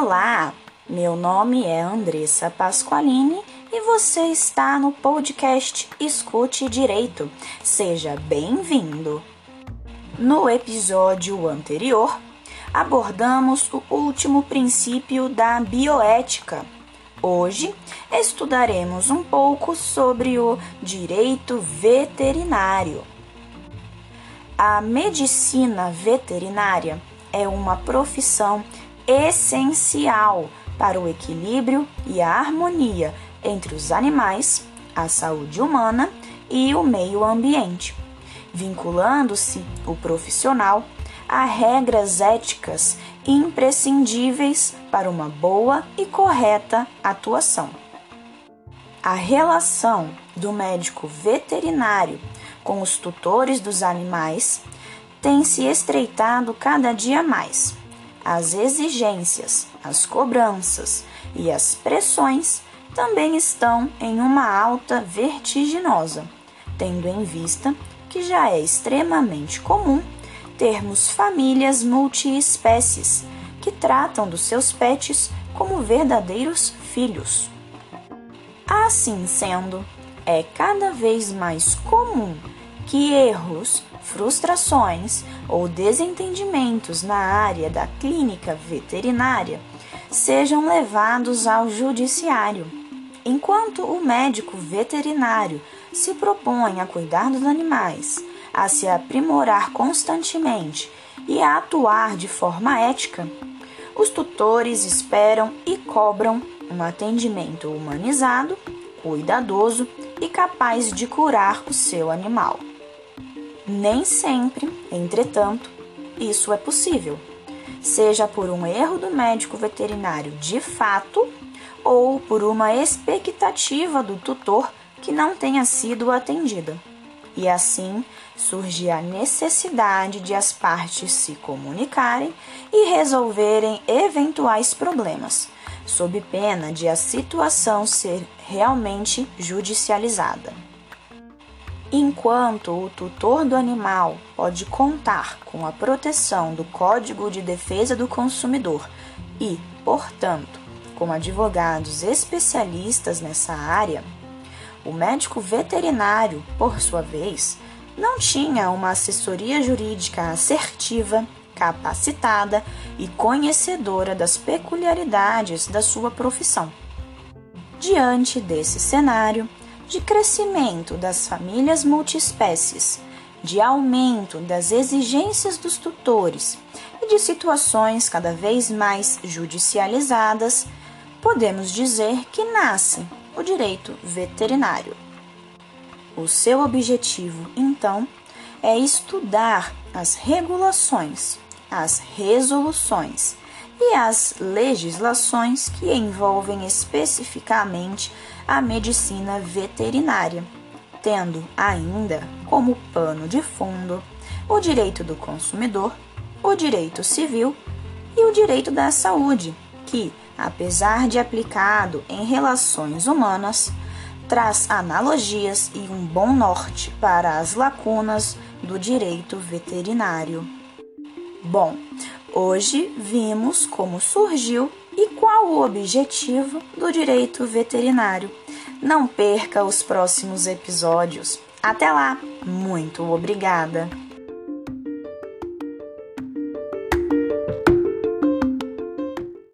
Olá, meu nome é Andressa Pasqualini e você está no podcast Escute Direito. Seja bem-vindo! No episódio anterior, abordamos o último princípio da bioética. Hoje estudaremos um pouco sobre o direito veterinário. A medicina veterinária é uma profissão essencial para o equilíbrio e a harmonia entre os animais, a saúde humana e o meio ambiente, vinculando-se o profissional a regras éticas imprescindíveis para uma boa e correta atuação. A relação do médico veterinário com os tutores dos animais tem se estreitado cada dia mais. As exigências, as cobranças e as pressões também estão em uma alta vertiginosa, tendo em vista que já é extremamente comum termos famílias multiespécies que tratam dos seus pets como verdadeiros filhos. Assim sendo, é cada vez mais comum que erros, frustrações ou desentendimentos na área da clínica veterinária sejam levados ao judiciário. Enquanto o médico veterinário se propõe a cuidar dos animais, a se aprimorar constantemente e a atuar de forma ética, os tutores esperam e cobram um atendimento humanizado, cuidadoso e capaz de curar o seu animal. Nem sempre, entretanto, isso é possível, seja por um erro do médico veterinário de fato ou por uma expectativa do tutor que não tenha sido atendida. E assim surge a necessidade de as partes se comunicarem e resolverem eventuais problemas, sob pena de a situação ser realmente judicializada. Enquanto o tutor do animal pode contar com a proteção do Código de Defesa do Consumidor e, portanto, com advogados especialistas nessa área, o médico veterinário, por sua vez, não tinha uma assessoria jurídica assertiva, capacitada e conhecedora das peculiaridades da sua profissão. Diante desse cenário, de crescimento das famílias multiespécies, de aumento das exigências dos tutores e de situações cada vez mais judicializadas, podemos dizer que nasce o direito veterinário. O seu objetivo, então, é estudar as regulações, as resoluções e as legislações que envolvem especificamente a medicina veterinária, tendo ainda como pano de fundo o direito do consumidor, o direito civil e o direito da saúde, que, apesar de aplicado em relações humanas, traz analogias e um bom norte para as lacunas do direito veterinário. Bom, hoje vimos como surgiu e qual o objetivo do direito veterinário. Não perca os próximos episódios. Até lá! Muito obrigada!